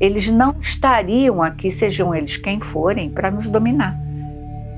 eles não estariam aqui, sejam eles quem forem, para nos dominar.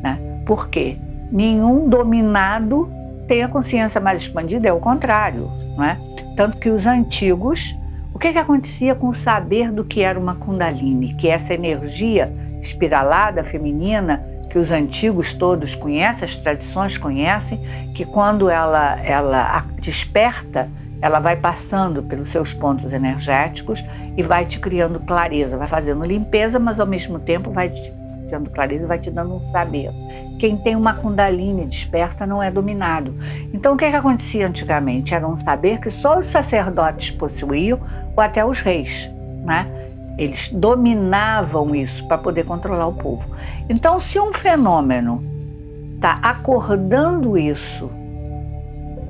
Né? Por quê? Nenhum dominado tem a consciência mais expandida, é o contrário. Né? Tanto que os antigos, o que, que acontecia com o saber do que era uma Kundalini, que é essa energia espiralada feminina que os antigos todos conhecem, as tradições conhecem, que quando ela, ela desperta, ela vai passando pelos seus pontos energéticos e vai te criando clareza, vai fazendo limpeza, mas ao mesmo tempo vai te dando clareza e vai te dando um saber. Quem tem uma Kundalini desperta não é dominado. Então, o que, é que acontecia antigamente? Era um saber que só os sacerdotes possuíam ou até os reis, né? Eles dominavam isso para poder controlar o povo. Então, se um fenômeno está acordando isso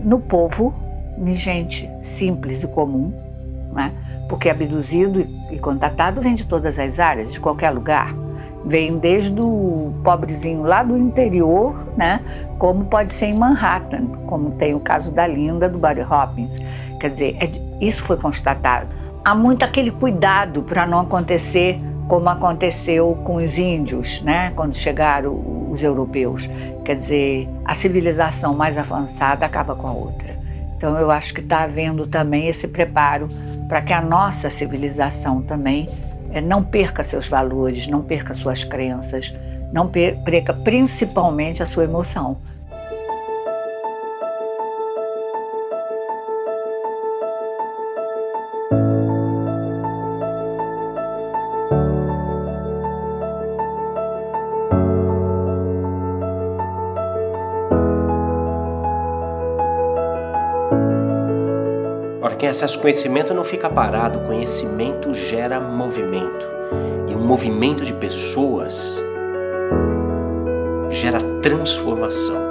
no povo, em gente simples e comum, né? porque abduzido e contatado vem de todas as áreas, de qualquer lugar. Vem desde o pobrezinho lá do interior, né? como pode ser em Manhattan, como tem o caso da Linda, do Barry Hopkins. Quer dizer, é, isso foi constatado. Há muito aquele cuidado para não acontecer como aconteceu com os índios, né? quando chegaram os europeus. Quer dizer, a civilização mais avançada acaba com a outra. Então, eu acho que está havendo também esse preparo para que a nossa civilização também é, não perca seus valores, não perca suas crenças, não perca principalmente a sua emoção. Quem acessa o conhecimento não fica parado, o conhecimento gera movimento. E um movimento de pessoas gera transformação.